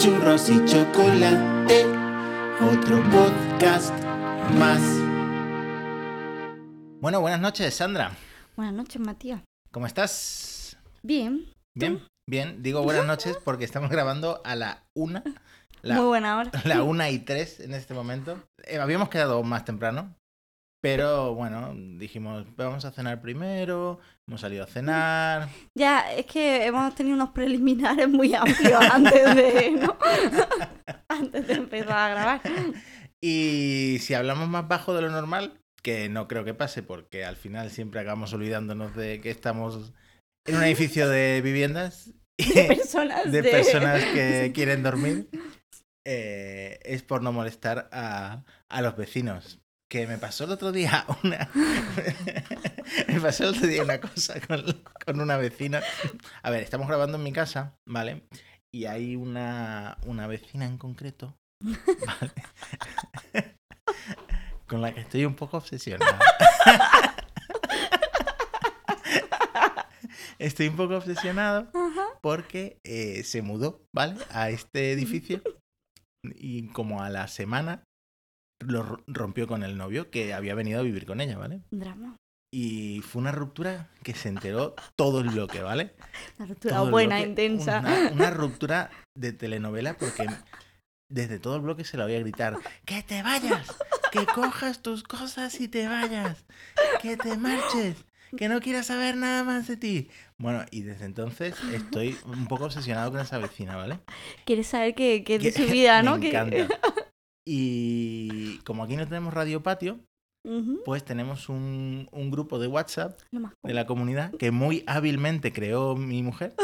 churros y chocolate, otro podcast más. Bueno, buenas noches, Sandra. Buenas noches, Matías. ¿Cómo estás? Bien. Bien, bien. Digo buenas noches porque estamos grabando a la una. La, Muy buena hora. la una y tres en este momento. Eh, habíamos quedado más temprano, pero bueno, dijimos, vamos a cenar primero, hemos salido a cenar. Ya, es que hemos tenido unos preliminares muy amplios antes de, ¿no? antes de empezar a grabar. Y si hablamos más bajo de lo normal, que no creo que pase porque al final siempre acabamos olvidándonos de que estamos en un edificio de viviendas De personas de de- personas que quieren dormir, eh, es por no molestar a, a los vecinos. Que me pasó el otro día una. me pasó el otro día una cosa con, con una vecina. A ver, estamos grabando en mi casa, ¿vale? Y hay una, una vecina en concreto, ¿vale? con la que estoy un poco obsesionado. Estoy un poco obsesionado porque eh, se mudó, ¿vale? A este edificio y como a la semana lo ro- rompió con el novio que había venido a vivir con ella, ¿vale? Drama. Y fue una ruptura que se enteró todo el bloque, ¿vale? Una ruptura Todo buena, bloque, intensa. Una, una ruptura de telenovela porque desde todo el bloque se la voy a gritar, que te vayas, que cojas tus cosas y te vayas, que te marches, que no quieras saber nada más de ti. Bueno, y desde entonces estoy un poco obsesionado con esa vecina, ¿vale? Quieres saber qué, qué es de su vida, me ¿no? Que- encanta. Y como aquí no tenemos radio patio, pues tenemos un, un grupo de WhatsApp de la comunidad que muy hábilmente creó mi mujer.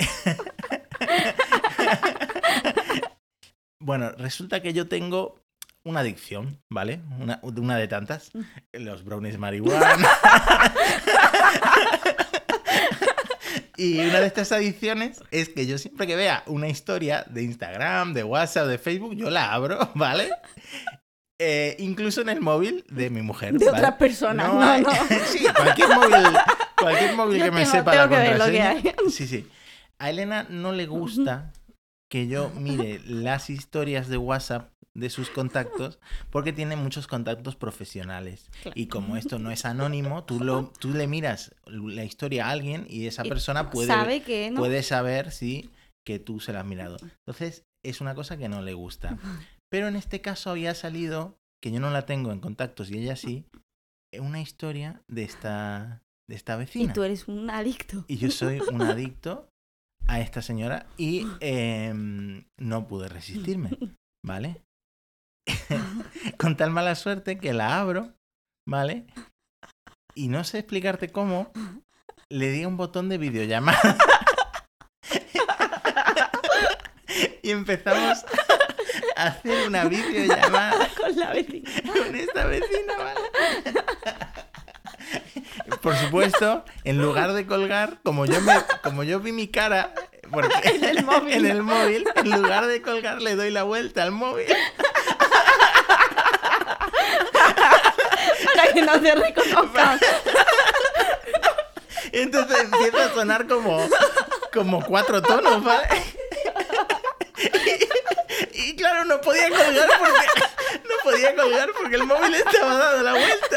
bueno, resulta que yo tengo una adicción, ¿vale? Una, una de tantas. Los brownies marihuana. y una de estas adicciones es que yo siempre que vea una historia de Instagram, de WhatsApp, de Facebook, yo la abro, ¿vale? Eh, incluso en el móvil de mi mujer. De ¿vale? otras personas, no, hay- no. sí, cualquier móvil, cualquier móvil que me tengo- sepa tengo la que ver lo que contraseña. hay. Sí, sí. A Elena no le gusta que yo mire las historias de WhatsApp de sus contactos porque tiene muchos contactos profesionales. Claro. Y como esto no es anónimo, tú, lo, tú le miras la historia a alguien y esa Y persona puede, Sabe que no. puede saber si que tú se la has mirado. Entonces, es una cosa que no le gusta. Pero en este caso había salido, que yo no la tengo en contactos y ella sí, una historia de esta, de esta Y vecina. tú eres un adicto. Y yo soy un adicto a esta señora y em, no pude resistirme, ¿vale? Con tal mala suerte que la abro, ¿vale? Y no sé explicarte cómo, le di a un botón de videollamada. y empezamos a hacer una videollamada Con la vecina. con esta vecina, ¿vale? Por supuesto, en lugar de colgar, como yo me, como yo vi mi cara porque- En el móvil. en el móvil, en lugar de colgar le doy la vuelta al móvil. Que no entonces empieza a sonar como, como cuatro tonos, ¿vale? Y, y claro, no podía colgar porque no podía colgar porque el móvil estaba dando la vuelta.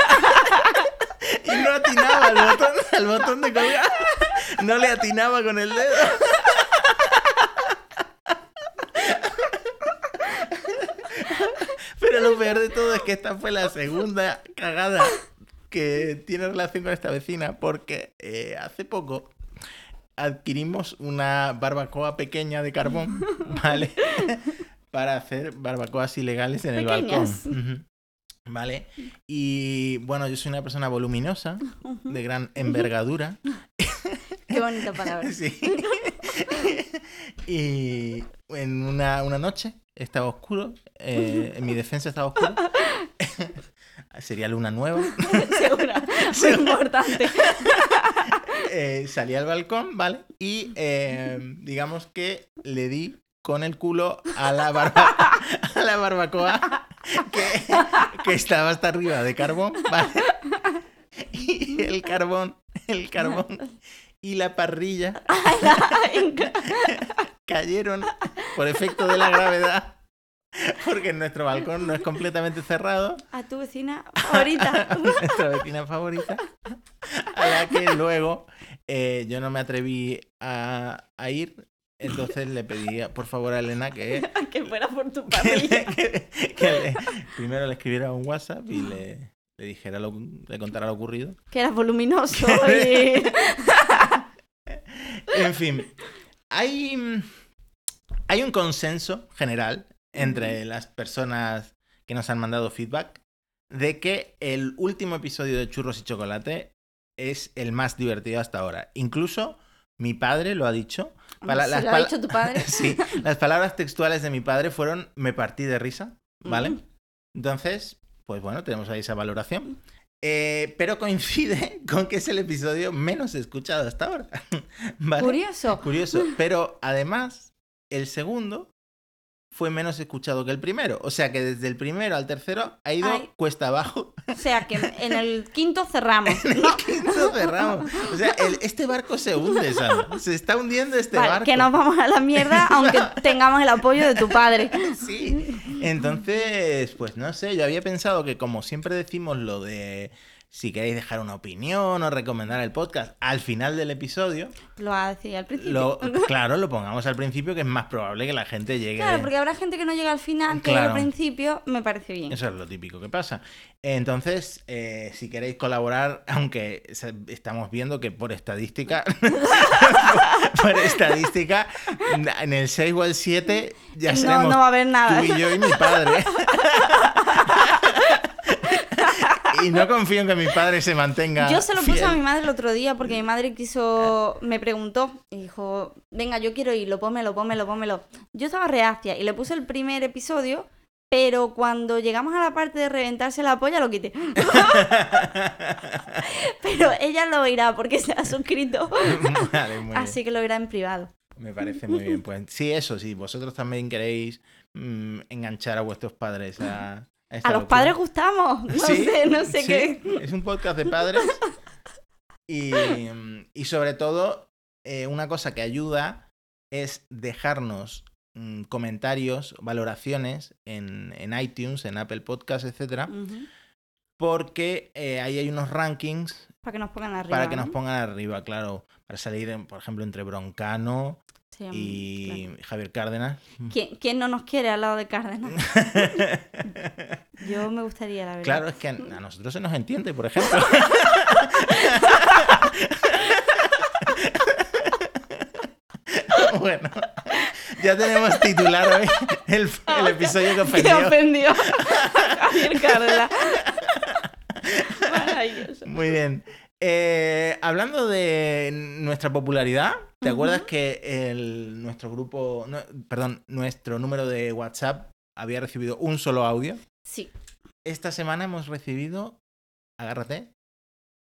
Y no atinaba al botón, al botón de colgar. No le atinaba con el dedo. Pero lo peor de todo es que esta fue la segunda cagada que tiene relación con esta vecina porque eh, hace poco adquirimos una barbacoa pequeña de carbón, ¿vale? Para hacer barbacoas ilegales en el balcón. ¿Vale? Y bueno, yo soy una persona voluminosa, de gran envergadura. Qué bonita palabra. Sí. y en una, una noche estaba oscuro, eh, en mi defensa estaba oscuro. Sería luna nueva. Segura. Muy importante. Eh, salí al balcón, ¿vale? Y eh, digamos que le di con el culo a la, barba- a la barbacoa que, que estaba hasta arriba de carbón, ¿vale? Y el carbón, el carbón y la parrilla cayeron por efecto de la gravedad, porque nuestro balcón no es completamente cerrado, A tu vecina favorita. nuestra vecina favorita, a la que luego eh, yo no me atreví a, a ir, entonces le pedí por favor a Elena que, que fuera por tu que le- que- que le- primero le escribiera un WhatsApp y le, le dijera lo, le contara lo ocurrido. Que era voluminoso y... En fin, hay, hay un consenso general entre las personas que nos han mandado feedback de que el último episodio de Churros y Chocolate es el más divertido hasta ahora. Incluso mi padre lo ha dicho. Pala- ¿Se las lo ha dicho tu padre? Sí, las palabras textuales de mi padre fueron me partí de risa, ¿vale? Mm. Entonces, pues bueno, tenemos ahí esa valoración. Eh, pero coincide con que es el episodio menos escuchado hasta ahora. ¿Vale? Curioso. Curioso. Pero además, el segundo fue menos escuchado que el primero. O sea que desde el primero al tercero ha ido Ay. cuesta abajo. O sea que en el quinto cerramos. En el quinto cerramos. O sea, el- este barco se hunde, Sandra. Se está hundiendo este Vale, barco. que nos vamos a la mierda aunque tengamos el apoyo de tu padre. Sí. Entonces, pues no sé, yo había pensado que como siempre decimos lo de si queréis dejar una opinión o recomendar el podcast al final del episodio, Lo ha decidido al principio. lo, claro, lo pongamos al principio que es más probable que la gente llegue. Claro, porque habrá gente que no llega al final, que Claro. al principio me parece bien. Eso es lo típico que pasa. Entonces, eh, si queréis colaborar, aunque estamos viendo que por estadística, por estadística, en el 6 o el 7 ya no, seremos no va a haber nada. tú y yo y mi padre. y no confío en que mi padre se mantenga. Yo se lo puse a mi madre el otro día porque mi madre quiso, me preguntó y dijo, venga, yo quiero irlo, pómelo, pómelo, pómelo. Yo estaba reacia y le puse el primer episodio, pero cuando llegamos a la parte de reventarse la polla lo quité. pero ella lo oirá porque se ha suscrito, Vale, muy así que lo oirá en privado. Me parece muy bien. Pues sí, eso, sí. Vosotros también queréis mm, enganchar a vuestros padres a. A, esta A los padres gustamos, no Sí, sé, no sé sí, qué. Es un podcast de padres. Y, y sobre todo, eh, una cosa que ayuda es dejarnos mm, comentarios, valoraciones en, en iTunes, en Apple Podcasts, Ujú. porque eh, ahí hay unos rankings Para que nos pongan arriba. para que nos ¿no? pongan arriba, claro, para salir, por ejemplo, entre Broncano Y claro. Javier Cárdenas. ¿Quién, quién no nos quiere al lado de Cárdenas? Yo me gustaría, la verdad. Claro, es que a a nosotros se nos entiende, por ejemplo. bueno, ya tenemos titular hoy el, el episodio que Que ofendió. ofendió a Javier Cárdenas. Maravilloso. Muy bien. Eh, hablando de nuestra popularidad, ¿te acuerdas que el, nuestro grupo, no, perdón, nuestro número de WhatsApp había recibido un solo audio? Sí. Esta semana hemos recibido, agárrate,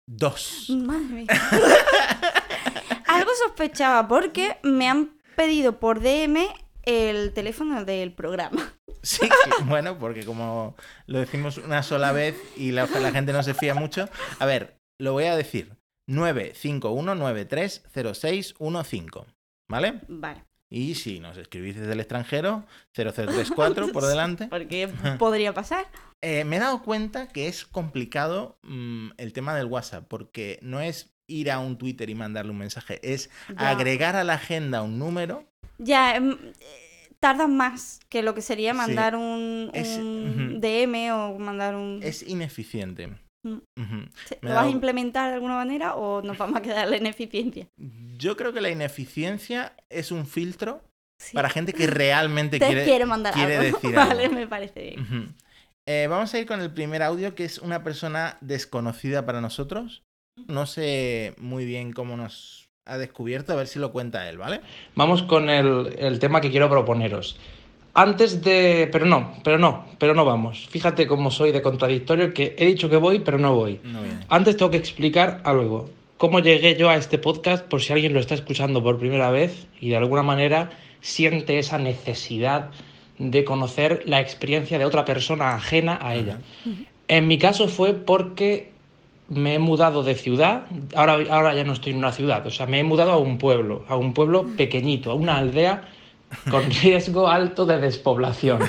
dos. Madre mía. Algo sospechaba porque me han pedido por DM el teléfono del programa. Sí, bueno, porque como lo decimos una sola vez y la, la gente no se fía mucho. A ver, lo voy a decir. 951930615. ¿Vale? Vale. Y si nos escribís desde el extranjero, 0034 por delante. Porque podría pasar. Eh, me he dado cuenta que es complicado mm, el tema del WhatsApp, porque no es ir a un Twitter y mandarle un mensaje, es Ya. agregar a la agenda un número. Ya, em, eh, tardan más que lo que sería Sí. mandar un, Es-. DM o mandar un... Es ineficiente. Mm. Ujú. ¿Se- me ¿Lo vas a implementar de alguna manera o nos vamos a quedar en eficiencia? Yo creo que la ineficiencia es un filtro Sí. para gente que realmente Te quiere. quiere mandar quiere algo. decir vale, algo. me parece bien. Eh, vamos a ir con el primer audio, que es una persona desconocida para nosotros. No sé muy bien cómo nos ha descubierto, a ver si lo cuenta él, ¿vale? Vamos con el, el tema que quiero proponeros. Antes de... Pero no, pero no, pero no vamos. Fíjate cómo soy de contradictorio que he dicho que voy, pero no voy. No. Antes tengo que explicar algo. Cómo llegué yo a este podcast por si alguien lo está escuchando por primera vez y de alguna manera siente esa necesidad de conocer la experiencia de otra persona ajena a ella. En mi caso fue porque me he mudado de ciudad, ahora, ahora ya no estoy en una ciudad, o sea, me he mudado a un pueblo, a un pueblo pequeñito, a una aldea con riesgo alto de despoblación.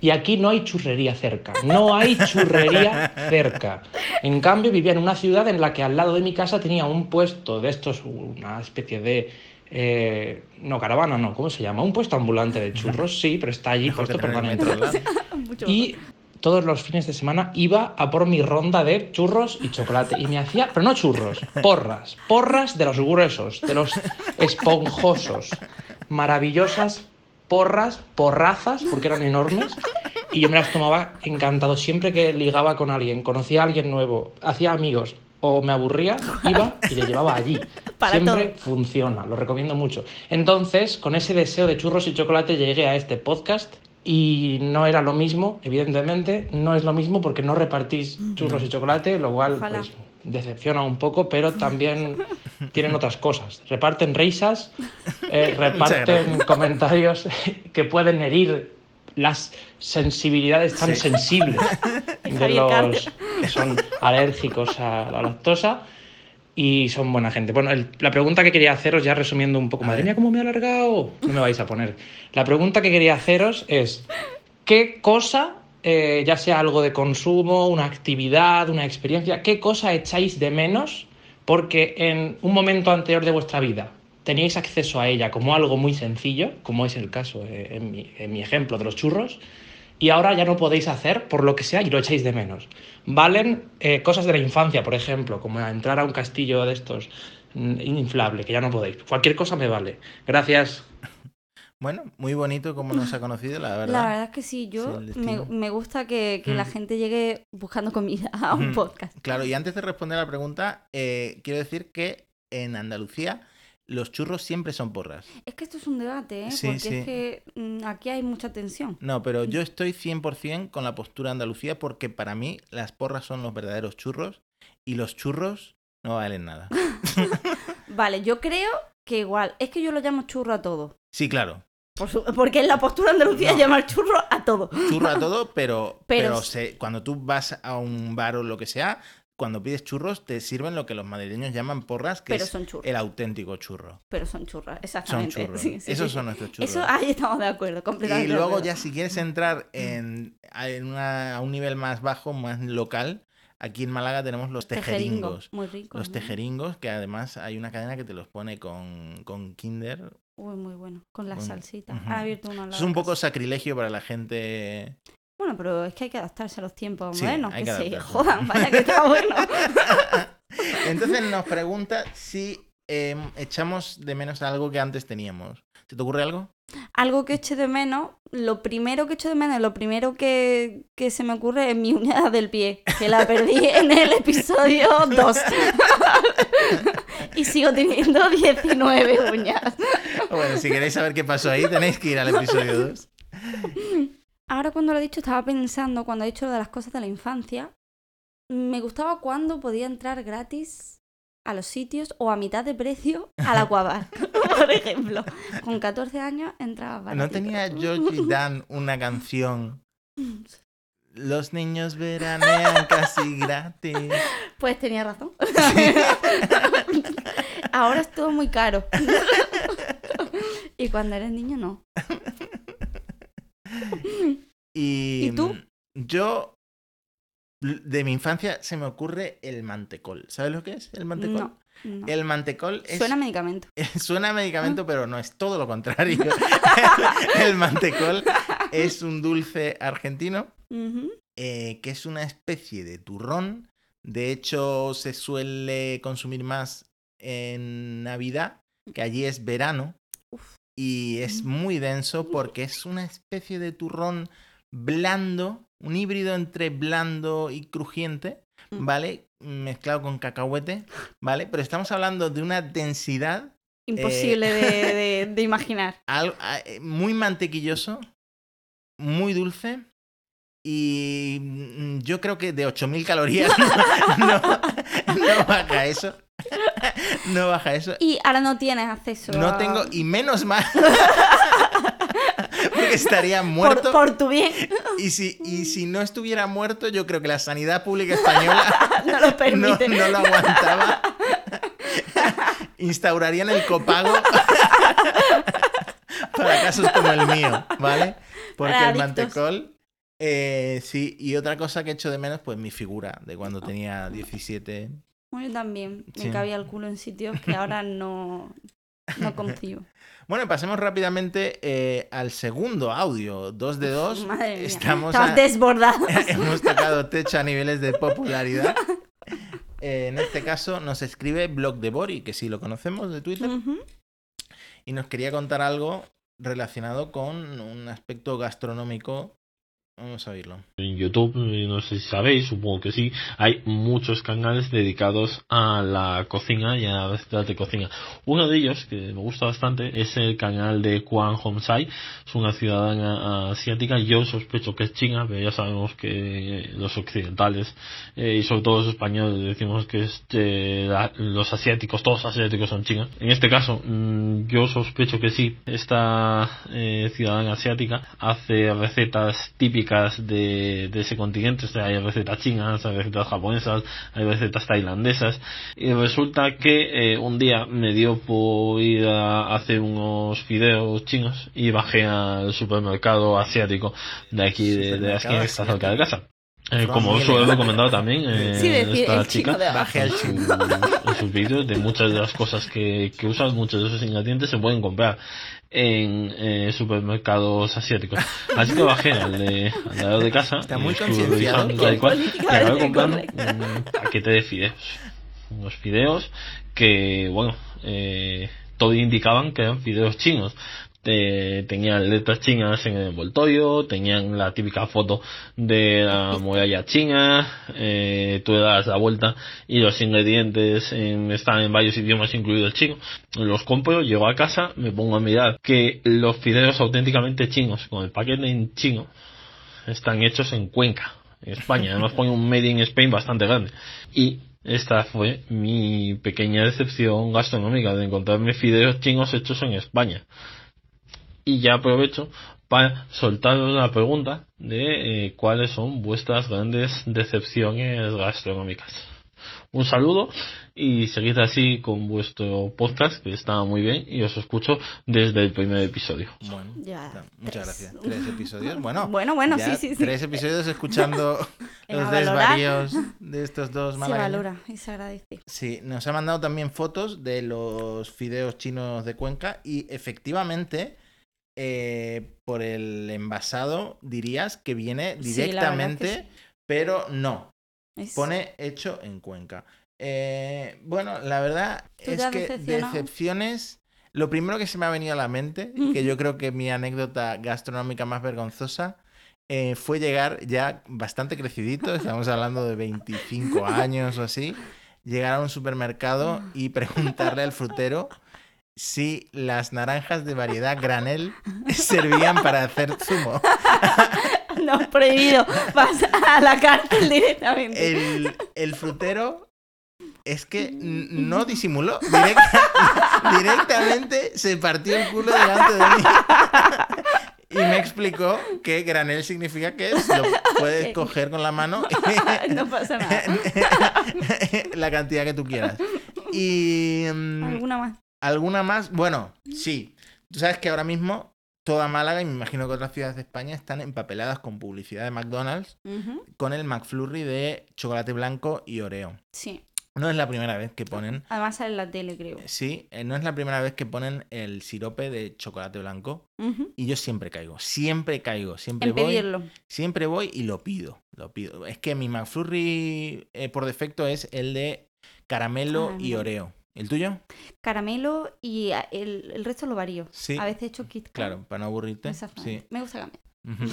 Y aquí no hay churrería cerca, no hay churrería cerca. En cambio, vivía en una ciudad en la que al lado de mi casa tenía un puesto de estos, una especie de... eh, no, caravana, no, ¿cómo se llama? Un puesto ambulante de churros, sí, pero está allí Mejor puesto permanentemente. Y todos los fines de semana iba a por mi ronda de churros y chocolate. Y me hacía, pero no churros, porras. Porras de los gruesos, de los esponjosos. Maravillosas porras, porrazas, porque eran enormes. Y yo me las tomaba encantado. Siempre que ligaba con alguien, conocía a alguien nuevo, hacía amigos o me aburría, iba y le llevaba allí. Para Siempre todo. funciona, lo recomiendo mucho. Entonces, con ese deseo de churros y chocolate llegué a este podcast y no era lo mismo, evidentemente, no es lo mismo porque no repartís churros y chocolate, lo cual pues, decepciona un poco, pero también tienen otras cosas. Reparten risas, eh, reparten comentarios que pueden herir las sensibilidades tan Sí. sensibles de los que son alérgicos a la lactosa y son buena gente. Bueno, el- la pregunta que quería haceros, ya resumiendo un poco, madre mía, cómo me he alargado, no me vais a poner. La pregunta que quería haceros es, ¿qué cosa, eh, ya sea algo de consumo, una actividad, una experiencia, qué cosa echáis de menos porque en un momento anterior de vuestra vida teníais acceso a ella como algo muy sencillo, como es el caso eh, en, mi, ejemplo de los churros, y ahora ya no podéis hacer por lo que sea y lo echáis de menos. Valen eh, cosas de la infancia, por ejemplo, como entrar a un castillo de estos mm, inflable, que ya no podéis. Cualquier cosa me vale. Gracias. Bueno, muy bonito como nos ha conocido, la verdad. La verdad es que sí, yo me, me gusta que, que la Mm. gente llegue buscando comida a un Mm. podcast. Claro, y antes de responder a la pregunta, eh, quiero decir que en Andalucía los churros siempre son porras. Es que esto es un debate, ¿eh? Sí, Porque sí. es que mm, aquí hay mucha tensión. No, pero yo estoy 100% con la postura de Andalucía porque para mí las porras son los verdaderos churros y los churros no valen nada. Vale, yo creo que igual. Es que yo lo llamo churro a todo. Sí, claro, Por su- porque en la postura andalucía No. llamar churro a todo. churro a todo, pero, Pero pero, s- se- cuando tú vas a un bar o lo que sea, cuando pides churros te sirven lo que los madrileños llaman porras, que Pero es son churros. el auténtico churro. Pero son churros, Son exactamente. churros. Sí, sí, Esos sí. son nuestros churros. Eso ahí estamos de acuerdo, Y completamente. de luego ya si quieres entrar en, en una- a un nivel más bajo, más local, aquí en Málaga tenemos los tejeringos. Muy rico. Los tejeringos, que además hay una cadena que te los pone con, con Kinder. Uy, muy bueno. Con la Bueno, salsita. Ha abierto es un poco sacrilegio para la gente. Bueno, pero es que hay que adaptarse a los tiempos Sí, modernos. Que que se jodan, vaya que está bueno. Entonces nos pregunta si eh, echamos de menos algo que antes teníamos. ¿Se te ocurre algo? Algo que eche de menos, lo primero que echo de menos, lo primero que, que se me ocurre es mi uña del pie, que la perdí en el episodio 2. y sigo teniendo 19 uñas. Bueno, si queréis saber qué pasó ahí, tenéis que ir al episodio 2. Ahora cuando lo he dicho, estaba pensando, cuando he dicho lo de las cosas de la infancia, me gustaba cuando podía entrar gratis a los sitios o a mitad de precio al Aquabar, por ejemplo. Con 14 años entraba ¿No baratito. tenía George y Dan una canción? Los niños veranean casi gratis. Pues tenía razón. Ahora es todo muy caro. y cuando eres niño no. Y, ¿Y tú? Yo, de mi infancia, se me ocurre el mantecol. ¿Sabes lo que es el mantecol? No, no. El mantecol es, Suena a medicamento. suena a medicamento, pero no es todo lo contrario. el mantecol es un dulce argentino eh, que es una especie de turrón. De hecho, se suele consumir más en Navidad, que allí es verano. Uf. Y es muy denso porque es una especie de turrón blando, un híbrido entre blando y crujiente, Mm. ¿vale? Mezclado con cacahuete, ¿vale? Pero estamos hablando de una densidad Imposible de, de- de imaginar. eh, muy mantequilloso, muy dulce. Y mm, yo creo que de 8.000 calorías no, no baja eso. No baja eso. Y ahora no tienes acceso No a- tengo, y menos mal. Porque estaría muerto. por tu bien. Y, si, y si no estuviera muerto, yo creo que la sanidad pública española no lo no, permite. no lo aguantaba. Instaurarían el copago para casos como el mío, ¿vale? Porque Para el adictos. mantecol, eh, sí, y otra cosa que echo de menos, pues mi figura de cuando tenía 17. Bueno, yo también me Sí. cabía el culo en sitios que ahora no, no concibo. Bueno, pasemos rápidamente eh, al segundo audio, 2 de 2. Madre mía. Estamos Estamos a- desbordados. Hemos tocado techo a niveles de popularidad. Eh, en este caso nos escribe Blog de Bori, que sí lo conocemos de Twitter, y nos quería contar algo relacionado con un aspecto gastronómico. Vamos a oírlo. En YouTube, eh, no sé si sabéis, supongo que sí, hay muchos canales dedicados a la cocina y a recetas de cocina. Uno de ellos, que me gusta bastante, es el canal de Kwan Homsai. Es una ciudadana asiática. Yo sospecho que es china, pero ya sabemos que los occidentales eh, y sobre todo los españoles decimos que este, la- los asiáticos, todos los asiáticos son chinos. En este caso, mm, yo sospecho que sí. Esta eh, ciudadana asiática hace recetas típicas de, de ese continente. O sea, hay recetas chinas, hay recetas japonesas, hay recetas tailandesas. Y resulta que eh, un día me dio por ir a hacer unos fideos chinos y bajé al supermercado asiático de aquí, de, de la esquina que está cerca de casa. Eh, como os lo he Mieles. recomendado también eh, Sí, decir, esta chica en, su- en sus vídeos de muchas de las cosas que, que usan, muchos de esos ingredientes se pueden comprar en eh, supermercados asiáticos. Así que bajé al de, al lado de casa. Está y muy revisando tal y cual, y acabé comprando un paquete de fideos. Unos fideos que, bueno, eh, todo indicaban que eran fideos chinos. Te- tenían letras chinas en el envoltorio, tenían la típica foto de la muralla china, eh, tú le das la vuelta y los ingredientes en- están en varios idiomas, incluido el chino. Los compro, llego a casa, me pongo a mirar que los fideos auténticamente chinos, con el paquete en chino, están hechos en Cuenca, en España. Además pone un Made in Spain bastante grande. Y esta fue mi pequeña decepción gastronómica de encontrarme fideos chinos hechos en España. Y ya aprovecho para soltaros la pregunta de eh, cuáles son vuestras grandes decepciones gastronómicas. Un saludo y seguid así con vuestro podcast que está muy bien y os escucho desde el primer episodio. Bueno, Ya, no, muchas gracias. Tres episodios. Bueno, Bueno, bueno, ya sí, sí, sí. Tres episodios escuchando los desvaríos de estos dos Se malagueños. valora y se agradece. Sí, nos ha mandado también fotos de los fideos chinos de Cuenca y efectivamente eh, por el envasado dirías que viene Sí, que directamente, sí. pero no, Es- pone hecho en Cuenca. Eh, bueno, la verdad ¿Tú te es que decepciones, lo primero que se me ha venido a la mente, que yo creo que mi anécdota gastronómica más vergonzosa, eh, fue llegar ya bastante crecidito, estamos hablando de 25 años o así, llegar a un supermercado y preguntarle al frutero si las naranjas de variedad granel servían para hacer zumo. No, prohibido. Vas a la cárcel directamente. El, el frutero es que no disimuló. Directa- directamente se partió el culo delante de mí. Y me explicó que granel significa que es- lo puedes coger con la mano No pasa nada. la cantidad que tú quieras. Y mm, ¿Alguna más? Alguna más, bueno, sí. Tú sabes que ahora mismo toda Málaga y me imagino que otras ciudades de España están empapeladas con publicidad de McDonald's con el McFlurry de chocolate blanco y Oreo. Sí. No es la primera vez que ponen, Además sale en la tele, creo. sí, eh, no es la primera vez que ponen el sirope de chocolate blanco y yo siempre caigo, siempre caigo, siempre En voy, pedirlo. siempre voy y lo pido, lo pido. Es que mi McFlurry eh, por defecto es el de caramelo y. Oreo. ¿El tuyo? Caramelo y a- el, el resto lo varío. Sí. A veces he hecho Kit Kat. Claro, para no aburrirte. Sí. Me gusta cambiar. Ujú.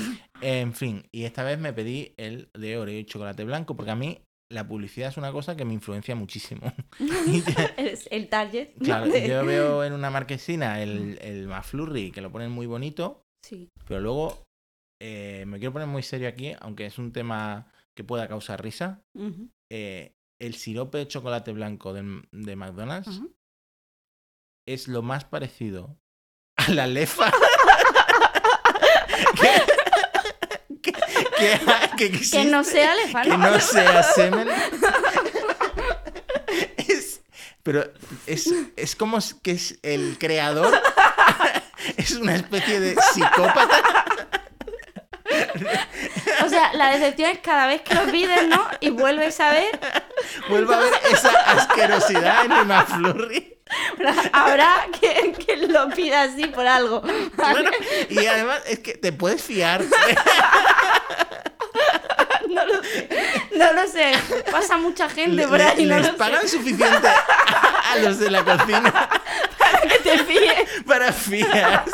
En fin, y esta vez me pedí el de Oreo y chocolate blanco porque a mí la publicidad es una cosa que me influencia muchísimo. El target. Claro, yo veo en una marquesina el, el McFlurry que lo ponen muy bonito, Sí. pero luego eh, me quiero poner muy serio aquí, aunque es un tema que pueda causar risa. Eh, el sirope de chocolate blanco de, de McDonald's es lo más parecido a la lefa que, que, que- que existe, Que no sea que elefante. no sea semen. Es- pero es, es como que es el creador. es una especie de psicópata. O sea, la decepción es cada vez que lo pides, ¿no? Y vuelves a ver, Vuelvo a ver esa asquerosidad en el McFlurry. habrá quien, quien lo pida así por algo. Bueno, y además es que te puedes fiar. No lo sé. No lo sé. Pasa mucha gente por ahí, no les lo sé. pagan suficiente a, a los de la cocina Que te fíes. para fiar.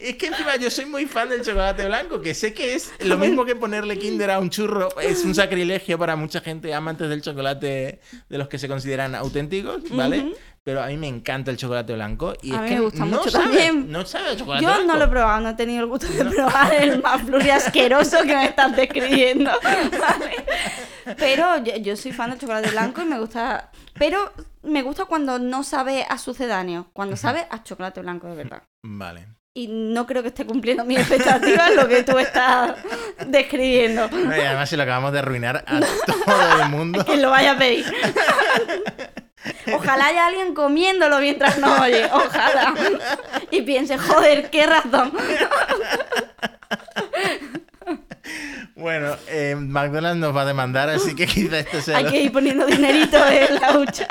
Es que encima yo soy muy fan del chocolate blanco, que sé que es lo mismo que ponerle Kinder a un churro, es un sacrilegio para mucha gente amantes del chocolate de los que se consideran auténticos, ¿vale? Pero a mí me encanta el chocolate blanco y A es mí que me gusta no mucho sabe, también. no sabe a chocolate Yo blanco. no lo he probado, no he tenido el gusto de probar el McFlurry asqueroso que me estás describiendo. ¿vale? Pero yo, yo soy fan del chocolate blanco y me gusta. Pero me gusta cuando no sabe a sucedáneo, cuando sabe a chocolate blanco de verdad. Vale. Y no creo que esté cumpliendo mis expectativas lo que tú estás describiendo. No, y además se lo acabamos de arruinar a todo el mundo. Que lo vaya a pedir. Ojalá haya alguien comiéndolo mientras no oye. Ojalá. Y piense, joder, qué razón. Bueno, eh, McDonald's nos va a demandar, así que quizá esto sea... Hay lo- que ir poniendo dinerito en la hucha.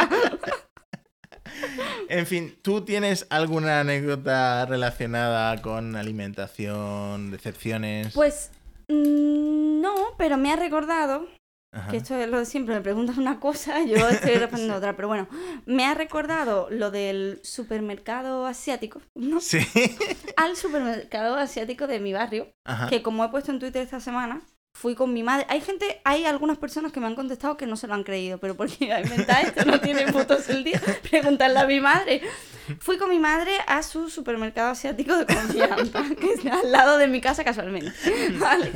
En fin, ¿tú tienes alguna anécdota relacionada con alimentación, decepciones? Pues mm, no, pero me ha recordado, Ajá. que esto es lo de siempre, me preguntas una cosa, yo estoy respondiendo otra, pero bueno, me ha recordado lo del supermercado asiático, ¿no? Sí. Al supermercado asiático de mi barrio, Ajá. que como he puesto en Twitter esta semana, fui con mi madre. Hay gente, hay algunas personas que me han contestado que no se lo han creído, pero porque iba a inventar esto, no tiene putos el día, preguntarle a mi madre. Fui con mi madre a su supermercado asiático de confianza, que está al lado de mi casa casualmente. ¿vale?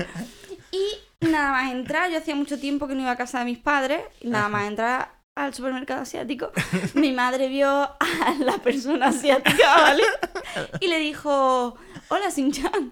Y nada más entrar, yo hacía mucho tiempo que no iba a casa de mis padres, y nada más entrar al supermercado asiático, mi madre vio a la persona asiática, ¿vale? Y le dijo, hola Sinchan.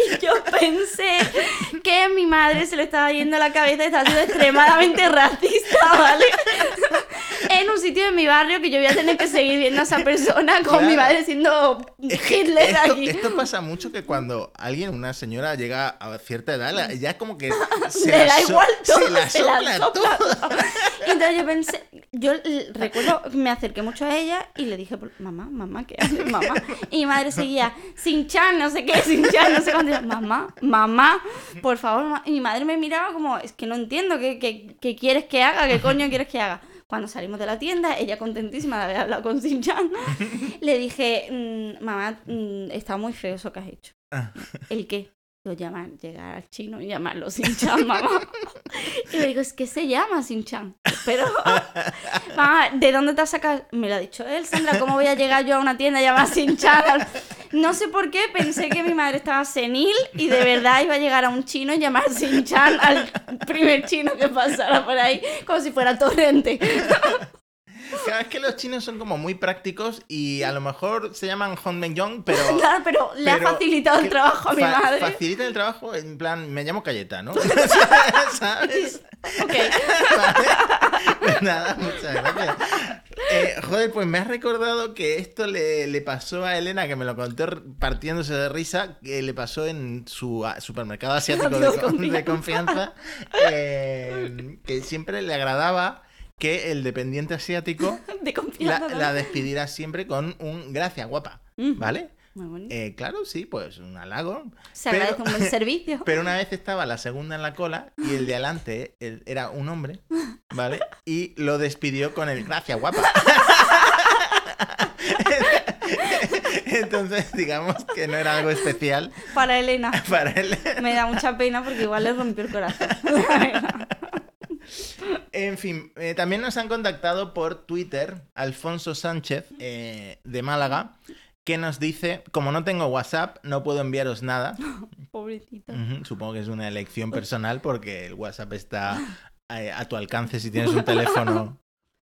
Y yo pensé que mi madre se le estaba yendo la cabeza y estaba siendo extremadamente racista, ¿vale? En un sitio de mi barrio que yo voy a tener que seguir viendo a esa persona con Claro. mi madre siendo Hitler esto, aquí. esto pasa mucho que cuando alguien, una señora, llega a cierta edad, ya es como que se Le la da so- igual todo, se la se la sopla todo. Entonces yo pensé, yo recuerdo, me acerqué mucho a ella y le dije, mamá, mamá, ¿qué haces, mamá? Y mi madre seguía, sin chan, no sé qué, sin chan, no sé cuánto. Mamá, mamá, por favor, mamá. Y mi madre me miraba como, es que no entiendo, ¿qué, qué, qué quieres que haga? ¿Qué coño quieres que haga? Cuando salimos de la tienda, ella contentísima de haber hablado con Sin-chan, le dije, "Mm, mamá, mm, está muy feo eso que has hecho. ¿El qué? Lo llegar al chino y llamarlo Sin-chan, mamá. Y le digo, es que se llama Sin-chan. Pero, mamá, ¿de dónde te has sacado? Me lo ha dicho él, Sandra, ¿cómo voy a llegar yo a una tienda llamada Sin-chan? No sé por qué, pensé que mi madre estaba senil y de verdad iba a llegar a un chino y llamar Sin-chan al primer chino que pasara por ahí, como si fuera torrente. Claro, es que los chinos son como muy prácticos y a lo mejor se llaman Yong, pero... Claro, pero le ha facilitado el trabajo a mi fa- madre. Facilita el trabajo, en plan, me llamo Cayetano. ¿Sabes? Ok. Vale. Pues nada, muchas gracias. Eh, joder, pues me has recordado que esto le, le pasó a Elena, que me lo contó partiéndose de risa, que le pasó en su a- supermercado asiático de confianza, eh, que siempre le agradaba que el dependiente asiático De la, la despidiera siempre con un gracias, guapa. ¿Vale? Muy bonito. Eh, claro, sí, pues un halago. Se pero- agradece un buen servicio. Pero una vez estaba la segunda en la cola y el de adelante el- era un hombre, ¿vale? Y lo despidió con el gracias, guapa. Entonces, digamos que no era algo especial Para Elena. para él. Me da mucha pena porque igual le rompió el corazón. En fin, eh, también nos han contactado por Twitter Alfonso Sánchez eh, de Málaga, que nos dice, como no tengo WhatsApp, no puedo enviaros nada. Pobrecito. Supongo que es una elección personal porque el WhatsApp está a tu alcance si tienes un teléfono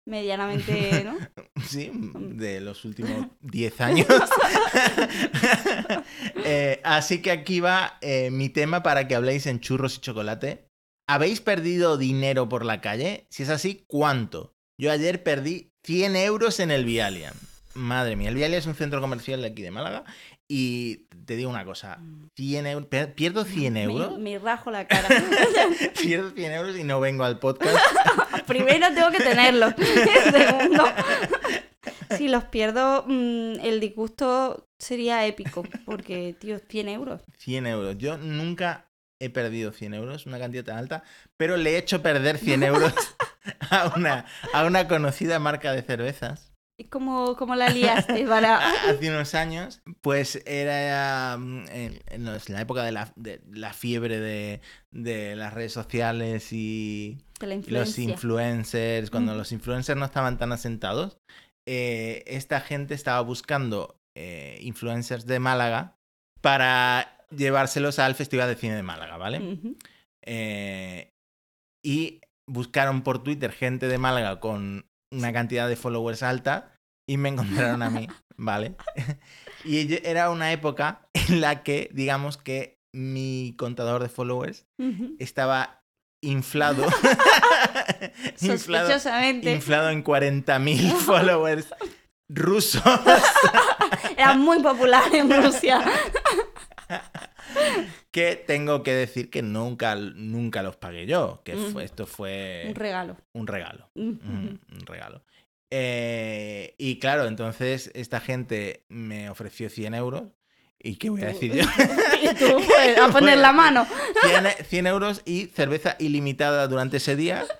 medianamente, ¿no? Sí, de los últimos 10 años. Eh, así que aquí va eh, mi tema para que habléis en churros y chocolate. ¿Habéis perdido dinero por la calle? Si es así, ¿cuánto? Yo ayer perdí 100 euros en el Vialia. Madre mía, el Vialia es un centro comercial de aquí de Málaga. Y te digo una cosa, 100 euros, ¿pierdo 100 euros? Me, me rajo la cara. Pierdo 100 euros y no vengo al podcast. Primero tengo que tenerlos. Segundo, si los pierdo, mm, el disgusto sería épico. Porque, tío, 100 euros. 100 euros. Yo nunca he perdido 100 euros, una cantidad tan alta, pero le he hecho perder 100 euros a una, a una conocida marca de cervezas. ¿Y cómo, cómo la liaste para...? Hace unos años, pues era mm, en, la época de la, de la fiebre de, de las redes sociales y los influencers, cuando Mm. los influencers no estaban tan asentados, eh, esta gente estaba buscando eh, influencers de Málaga para llevárselos al Festival de Cine de Málaga, ¿vale? Eh, y buscaron por Twitter gente de Málaga con una cantidad de followers alta y me encontraron a mí, ¿vale? y era una época en la que, digamos que mi contador de followers estaba inflado. inflado, Sospechosamente. inflado en 40.000 followers rusos. Era muy popular en Rusia. Que tengo que decir que nunca, nunca los pagué yo. Que fue, esto fue Un regalo. un regalo. Un, regalo. Eh, y claro, entonces esta gente me ofreció 100 euros. ¿Y qué voy a decir yo? Y tú, pues, a poner la mano. 100, e- 100 euros y cerveza ilimitada durante ese día.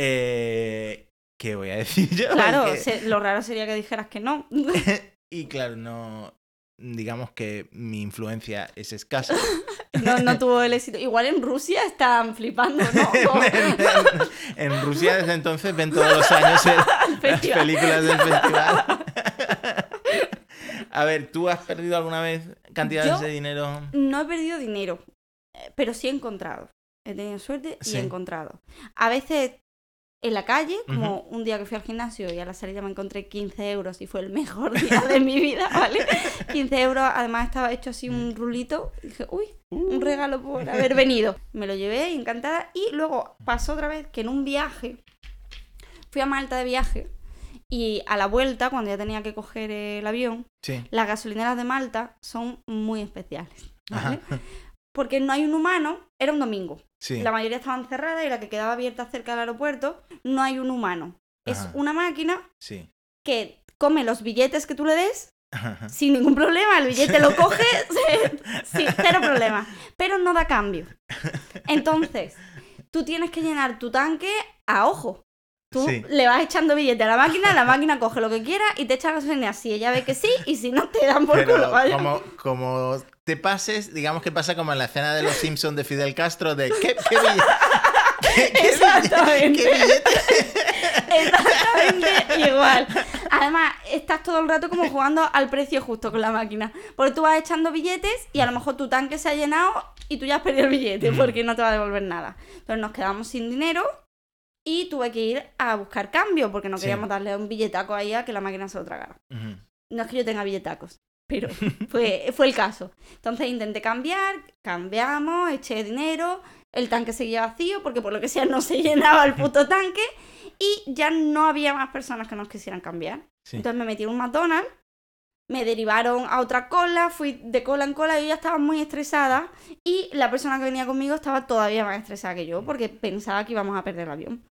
Eh, ¿Qué voy a decir yo? Claro, se- lo raro sería que dijeras que no. Y claro, no. Digamos que mi influencia es escasa. No, no tuvo el éxito. Igual en Rusia están flipando, ¿no? En, en Rusia desde entonces ven todos los años el- las películas del festival. A ver, ¿tú has perdido alguna vez cantidades Yo- de dinero? No he perdido dinero, eh, pero sí he encontrado. He tenido suerte y Sí. he encontrado. A veces en la calle, como un día que fui al gimnasio y a la salida me encontré 15 euros y fue el mejor día de mi vida, ¿vale? 15 euros, además estaba hecho así un rulito. Y dije, uy, un regalo por haber venido. Me lo llevé encantada y luego pasó otra vez que en un viaje, fui a Malta de viaje y a la vuelta, cuando ya tenía que coger el avión, Sí. las gasolineras de Malta son muy especiales. ¿vale? Porque no hay un humano, era un domingo. Sí. La mayoría estaban cerradas y la que quedaba abierta cerca del aeropuerto, no hay un humano. Es una máquina Sí. que come los billetes que tú le des Ajá. sin ningún problema. El billete lo coge sí, cero problema. Pero no da cambio. Entonces, tú tienes que llenar tu tanque a ojo. Tú Sí. le vas echando billete a la máquina, la máquina coge lo que quiera y te echa gasolina si ella ve que sí y si no te dan por Pero culo. vaya. como, como te pases, digamos que pasa como en la escena de los Simpsons de Fidel Castro de ¿qué, qué billete? ¿Qué, qué Exactamente. billete? ¿Qué billete? Exactamente igual. Además, estás todo el rato como jugando al precio justo con la máquina. Porque tú vas echando billetes y a lo mejor tu tanque se ha llenado y tú ya has perdido el billete porque no te va a devolver nada. Entonces nos quedamos sin dinero y tuve que ir a buscar cambio porque no Sí. queríamos darle un billetaco ahí a que la máquina se lo tragara. No es que yo tenga billetacos, pero fue, fue el caso. Entonces intenté cambiar, cambiamos, eché dinero, el tanque seguía vacío porque por lo que sea no se llenaba el puto tanque y ya no había más personas que nos quisieran cambiar. Sí. Entonces me metí en un McDonald's, me derivaron a otra cola, fui de cola en cola y yo ya estaba muy estresada y la persona que venía conmigo estaba todavía más estresada que yo porque pensaba que íbamos a perder el avión.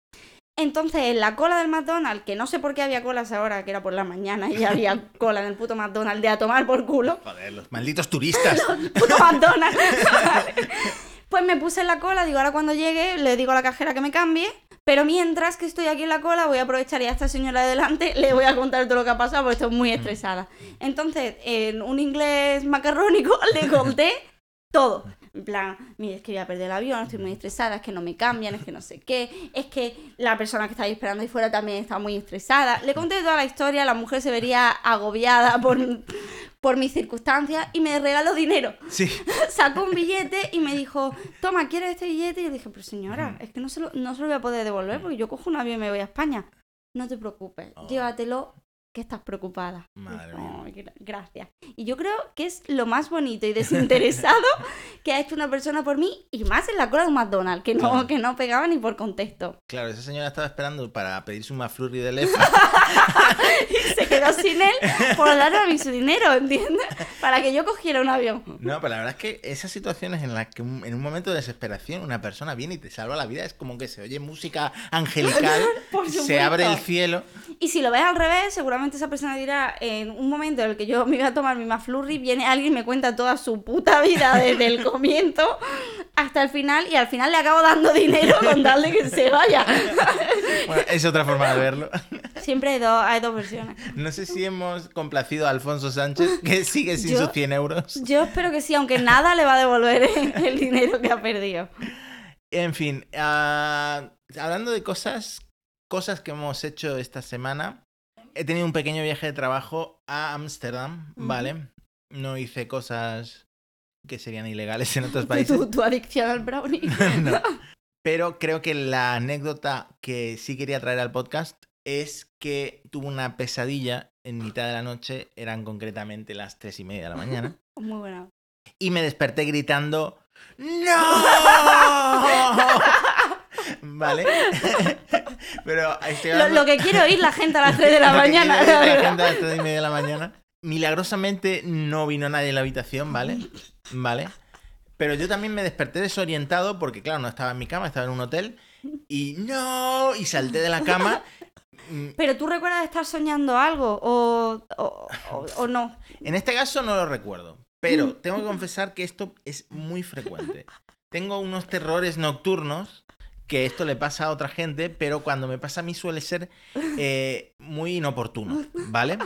Entonces, en la cola del McDonald's, que no sé por qué había colas ahora, que era por la mañana y había cola en el puto McDonald's de a tomar por culo, Joder, los malditos turistas. puto McDonald's. pues me puse en la cola, digo, ahora cuando llegue le digo a la cajera que me cambie, pero mientras que estoy aquí en la cola voy a aprovechar y a esta señora de delante le voy a contar todo lo que ha pasado porque estoy muy estresada. Entonces, en un inglés macarrónico le conté todo. En plan, mire, es que voy a perder el avión, estoy muy estresada, es que no me cambian, es que no sé qué, es que la persona que está ahí esperando ahí fuera también está muy estresada. Le conté toda la historia, la mujer se vería agobiada por, por mis circunstancias y me regaló dinero. Sí. Sacó un billete y me dijo, toma, ¿quieres este billete? Y yo dije, pero señora, es que no se, lo, no se lo voy a poder devolver porque yo cojo un avión y me voy a España. no te preocupes, Oh. llévatelo que estás preocupada. Madre mía. yo, "Ay, gra- gracias. Y yo creo que es lo más bonito y desinteresado que ha hecho una persona por mí y más en la cola de un McDonald's, que no, Claro. que no pegaba ni por contexto. Claro, esa señora estaba esperando para pedirse un McFlurry de lefa. Y se quedó sin él por darme a mí su dinero, ¿entiendes? Para que yo cogiera un avión. No, pero la verdad es que esas situaciones en las que en un momento de desesperación una persona viene y te salva la vida es como que se oye música angelical, se abre el cielo. Y si lo ves al revés, seguramente esa persona dirá, en un momento en el que yo me iba a tomar mi McFlurry, viene alguien y me cuenta toda su puta vida desde el comienzo hasta el final y al final le acabo dando dinero con darle que se vaya. Bueno, es otra forma de verlo. Siempre hay dos, hay dos versiones. No sé si hemos complacido a Alfonso Sánchez, que sigue sin Yo- sus 100 euros. Yo espero que sí, aunque nada le va a devolver el dinero que ha perdido. En fin, ah, hablando de cosas, cosas que hemos hecho esta semana, he tenido un pequeño viaje de trabajo a Ámsterdam. ¿vale? No hice cosas que serían ilegales en otros países. Tu, tu adicción al brownie. No. Pero creo que la anécdota que sí quería traer al podcast es que tuve una pesadilla en mitad de la noche, eran concretamente las tres y media de la mañana, Muy buena. y me desperté gritando ¡No! ¿Vale? Pero estoy Lo, hablando- lo que quiero oír la gente a las 3 de la mañana. la la gente a las tres y media de la mañana. Milagrosamente no vino nadie en la habitación, ¿vale? ¿Vale? Pero yo también me desperté desorientado porque, claro, no estaba en mi cama, estaba en un hotel. Y no, y salté de la cama. Mm, Pero tú recuerdas estar soñando algo o, o, o- o no. En este caso no lo recuerdo, pero tengo que confesar que esto es muy frecuente. Tengo unos terrores nocturnos que esto le pasa a otra gente, pero cuando me pasa a mí suele ser eh, muy inoportuno, ¿vale?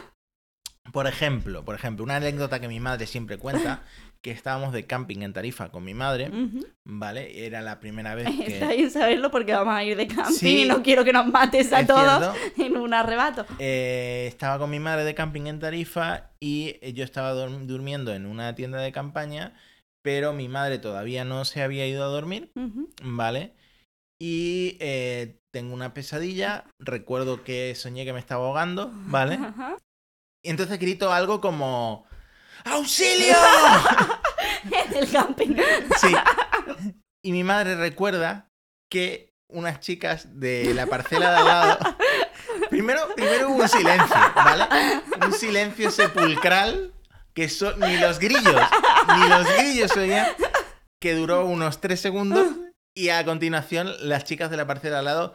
Por ejemplo, por ejemplo, una anécdota que mi madre siempre cuenta, que estábamos de camping en Tarifa con mi madre. ¿vale? Era la primera vez Está que... bien saberlo porque vamos a ir de camping Sí. y no quiero que nos mates a todos cierto. en un arrebato. Eh, estaba con mi madre de camping en Tarifa y eh, yo estaba dur- durmiendo en una tienda de campaña, pero mi madre todavía no se había ido a dormir. ¿vale? Y eh, tengo una pesadilla, recuerdo que soñé que me estaba ahogando, ¿vale? Ajá. Y entonces grito algo como ¡Auxilio! En el camping. Sí. Y mi madre recuerda que unas chicas de la parcela de al lado. Primero, primero hubo un silencio, ¿vale? Un silencio sepulcral que so- ni los grillos, ni los grillos oían, que duró unos tres segundos. Y a continuación, las chicas de la parcela de al lado.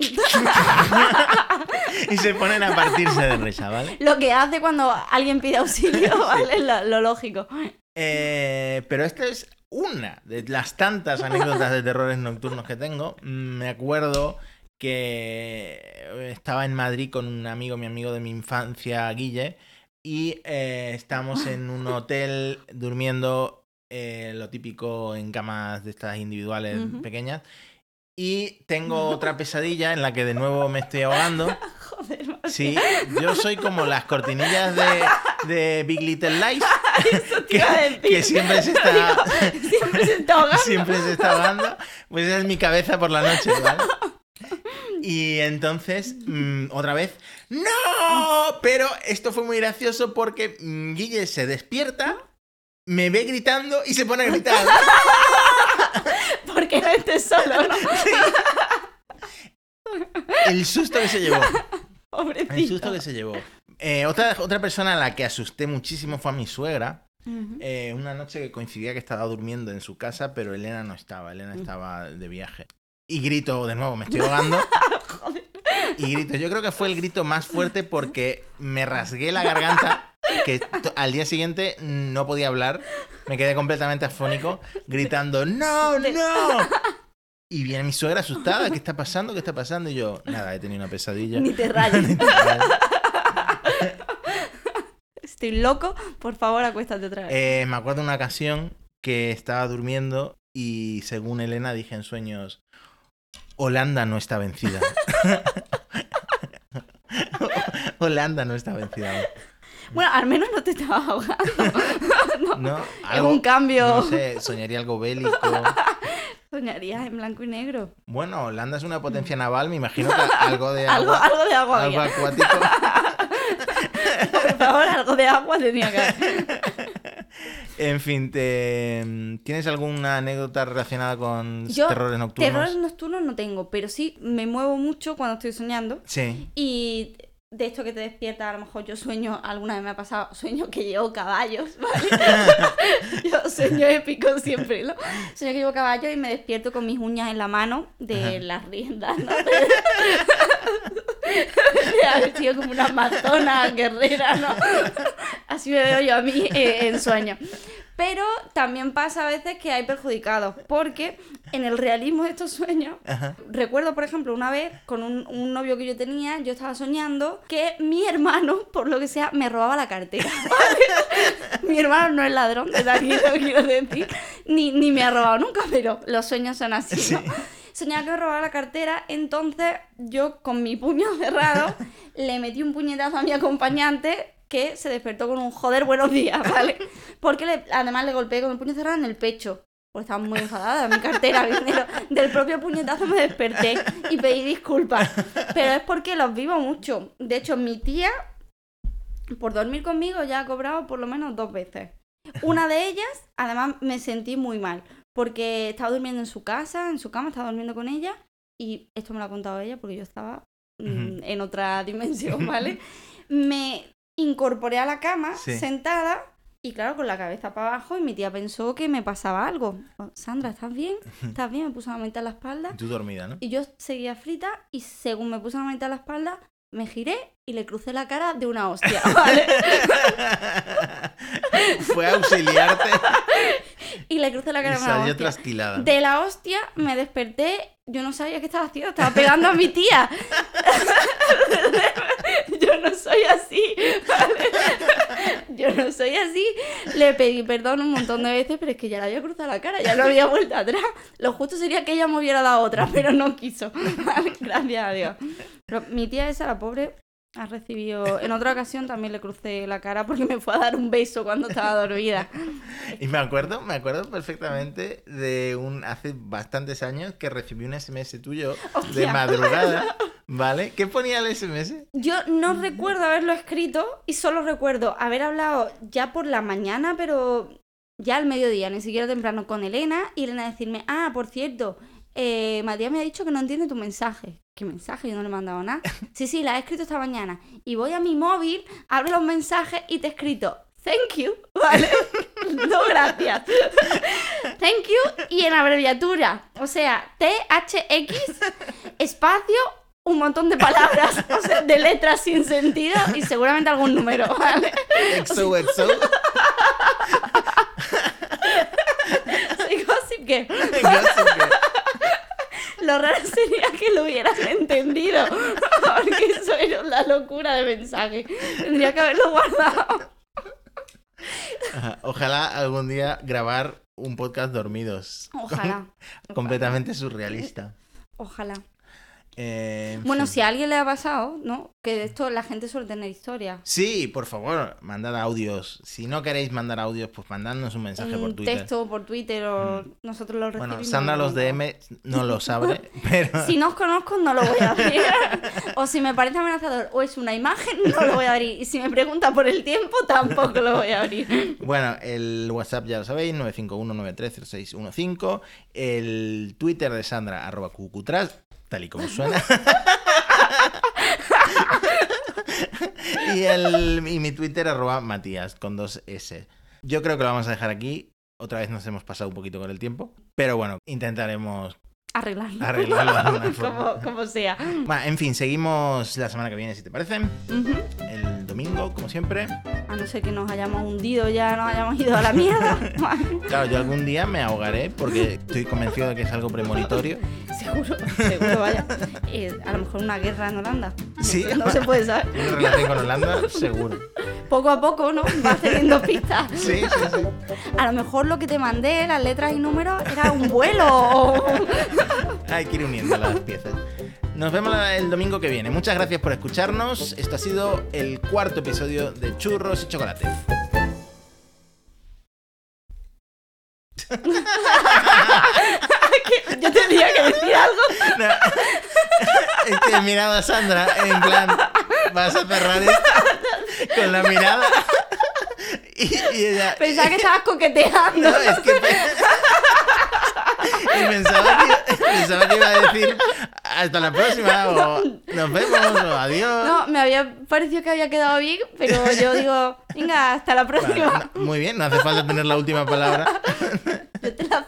y se ponen a partirse de risa, ¿vale? Lo que hace cuando alguien pide auxilio, ¿vale? Lo, lo lógico. Eh, pero esta es una de las tantas anécdotas de terrores nocturnos que tengo. Me acuerdo que estaba en Madrid con un amigo, mi amigo de mi infancia, Guille, y eh, estábamos en un hotel durmiendo eh, lo típico en camas de estas individuales pequeñas. Y tengo otra pesadilla en la que de nuevo me estoy ahogando. Joder, madre. Sí, yo soy como las cortinillas de, de Big Little Lies, que, iba a decir. que siempre se está Siempre se está ahogando. siempre se está ahogando. Pues esa es mi cabeza por la noche, ¿vale? Y entonces, mm, otra vez, ¡No! Pero esto fue muy gracioso porque mm, Guille se despierta, me ve gritando y se pone a gritar. Porque no estés solo, ¿no? El susto que se llevó. El Pobrecito. susto que se llevó. Eh, otra, otra persona a la que asusté muchísimo fue a mi suegra. Eh, una noche que coincidía que estaba durmiendo en su casa, pero Elena no estaba. Elena estaba de viaje. Y grito de nuevo, me estoy ahogando. Joder. Y grito, yo creo que fue el grito más fuerte porque me rasgué la garganta, que al día siguiente no podía hablar, me quedé completamente afónico, gritando, ¡No, no! Y viene mi suegra asustada, ¿qué está pasando? ¿Qué está pasando? Y yo, nada, he tenido una pesadilla. Ni te rayes. Estoy loco. Por favor, acuéstate otra vez. Eh, me acuerdo de una ocasión que estaba durmiendo y según Elena dije en sueños, Holanda no está vencida. Holanda no está vencida. Bueno, al menos no te estabas ahogando. ¿No? Es un cambio. No sé, soñaría algo bélico. Soñarías en blanco y negro. Bueno, Holanda es una potencia naval, me imagino que algo de Algo, agua, algo de agua algo había. acuático. Por favor, algo de agua tenía que haber. En fin, te... ¿tienes alguna anécdota relacionada con Yo, terrores nocturnos? Terrores nocturnos no tengo, pero sí me muevo mucho cuando estoy soñando. Sí. Y de esto que te despierta, a lo mejor yo sueño, alguna vez me ha pasado, sueño que llevo caballos, ¿vale? yo sueño épico siempre, ¿no? Sueño que llevo caballos y me despierto con mis uñas en la mano de las riendas, ¿no? De haber sido como una amazona guerrera, ¿no? Así me veo yo a mí eh, en sueños. Pero también pasa a veces que hay perjudicados, porque en el realismo de estos sueños Ajá. Recuerdo, por ejemplo, una vez con un, un novio que yo tenía, yo estaba soñando que mi hermano, por lo que sea, me robaba la cartera. mi hermano no es ladrón, desde aquí lo quiero decir, ni, ni me ha robado nunca, pero los sueños son así, ¿no? Soñaba que me robaba la cartera, entonces yo con mi puño cerrado le metí un puñetazo a mi acompañante que se despertó con un joder buenos días, ¿vale? Porque le- además le golpeé con el puño cerrado en el pecho. Porque estaba muy enfadada, mi cartera, dinero. Del propio puñetazo me desperté y pedí disculpas. Pero es porque los vivo mucho. De hecho, mi tía, por dormir conmigo, ya ha cobrado por lo menos dos veces. Una de ellas, además, me sentí muy mal. Porque estaba durmiendo en su casa, en su cama, estaba durmiendo con ella. Y esto me lo ha contado ella porque yo estaba mm, en otra dimensión, ¿vale? Me incorporé a la cama, Sí. sentada, y claro, con la cabeza para abajo, y mi tía pensó que me pasaba algo. Sandra, ¿estás bien? ¿Estás bien? Me puso la mente a la espalda. Tú dormida, ¿no? Y yo seguía frita, y según me puse la mente a la espalda, me giré y le crucé la cara de una hostia, ¿vale? Fue a auxiliarte y le crucé la y cara una salió trasquilada. De la hostia me desperté, yo no sabía qué estaba haciendo, estaba pegando a mi tía. yo no soy así. ¿vale? Yo no soy así. Le pedí perdón un montón de veces, pero es que ya le había cruzado la cara, ya no había vuelto atrás. Lo justo sería que ella me hubiera dado otra, pero no quiso. ¿vale? Gracias a Dios. Pero mi tía esa, la pobre, ha recibido... En otra ocasión también le crucé la cara porque me fue a dar un beso cuando estaba dormida. Y me acuerdo, me acuerdo perfectamente de un hace bastantes años que recibí un SMS tuyo de madrugada, ¿vale? ¿Qué ponía el SMS? Yo no recuerdo haberlo escrito y solo recuerdo haber hablado ya por la mañana, pero ya al mediodía, ni siquiera temprano, con Elena y Elena decirme, ah, por cierto, eh, Matías me ha dicho que no entiende tu mensaje. ¿Qué mensaje? Yo no le he mandado nada. Sí, sí, la he escrito esta mañana. Y voy a mi móvil, abro los mensajes y te he escrito, thank you, ¿vale? no, gracias. thank you y en abreviatura, o sea, THX, espacio, un montón de palabras, o sea, de letras sin sentido y seguramente algún número, ¿vale? Exo, exo. Soy gossip que lo raro sería que lo hubieras entendido, porque eso era la locura de mensaje. Tendría que haberlo guardado. Ajá, Ojalá algún día grabar un podcast dormidos. Ojalá, Completamente surrealista. ojalá. Eh, en Bueno, si a alguien le ha pasado, ¿no? Que de esto la gente suele tener historia. Sí, por favor, mandad audios. Si no queréis mandar audios, pues mandadnos un mensaje por Un Twitter. texto por Twitter o nosotros lo recibimos. Bueno, Sandra los DM no lo sabe, pero... Si no os conozco, no lo voy a abrir. o si me parece amenazador o es una imagen, no lo voy a abrir. Y si me pregunta por el tiempo, tampoco lo voy a abrir. Bueno, el WhatsApp ya lo sabéis, 951-930615. El Twitter de Sandra, arroba cucutras, tal y como suena. y, el, y mi Twitter, arroba Matías, con dos S. Yo creo que lo vamos a dejar aquí. Otra vez nos hemos pasado un poquito con el tiempo. Pero bueno, intentaremos... Arreglarlo. Arreglarlo de como, como sea. En fin, seguimos la semana que viene, si te parece. El domingo, como siempre. A no ser que nos hayamos hundido ya, nos hayamos ido a la mierda. Claro, yo algún día me ahogaré porque estoy convencido de que es algo premonitorio. seguro, seguro, vaya. Eh, a lo mejor una guerra en Holanda. Sí. No se puede saber. Una relación con Holanda, seguro. Poco a poco, ¿no? Va teniendo pistas. Sí, sí, sí. A lo mejor lo que te mandé, las letras y números, era un vuelo. Hay que ir uniendo las piezas. Nos vemos el domingo que viene. Muchas gracias por escucharnos. Esto ha sido el cuarto episodio de Churros y Chocolate. Qué decir algo. No. Es que he mirado a Sandra en plan, vas a cerrar esto con la mirada. Y, y ella. Pensaba que estabas coqueteando. No, es que. Y pensaba que, pensaba que iba a decir hasta la próxima, o nos vemos, o adiós. No, me había parecido que había quedado bien, pero yo digo, venga, hasta la Vale, próxima. no, muy bien, no hace falta tener la última palabra. Yo te la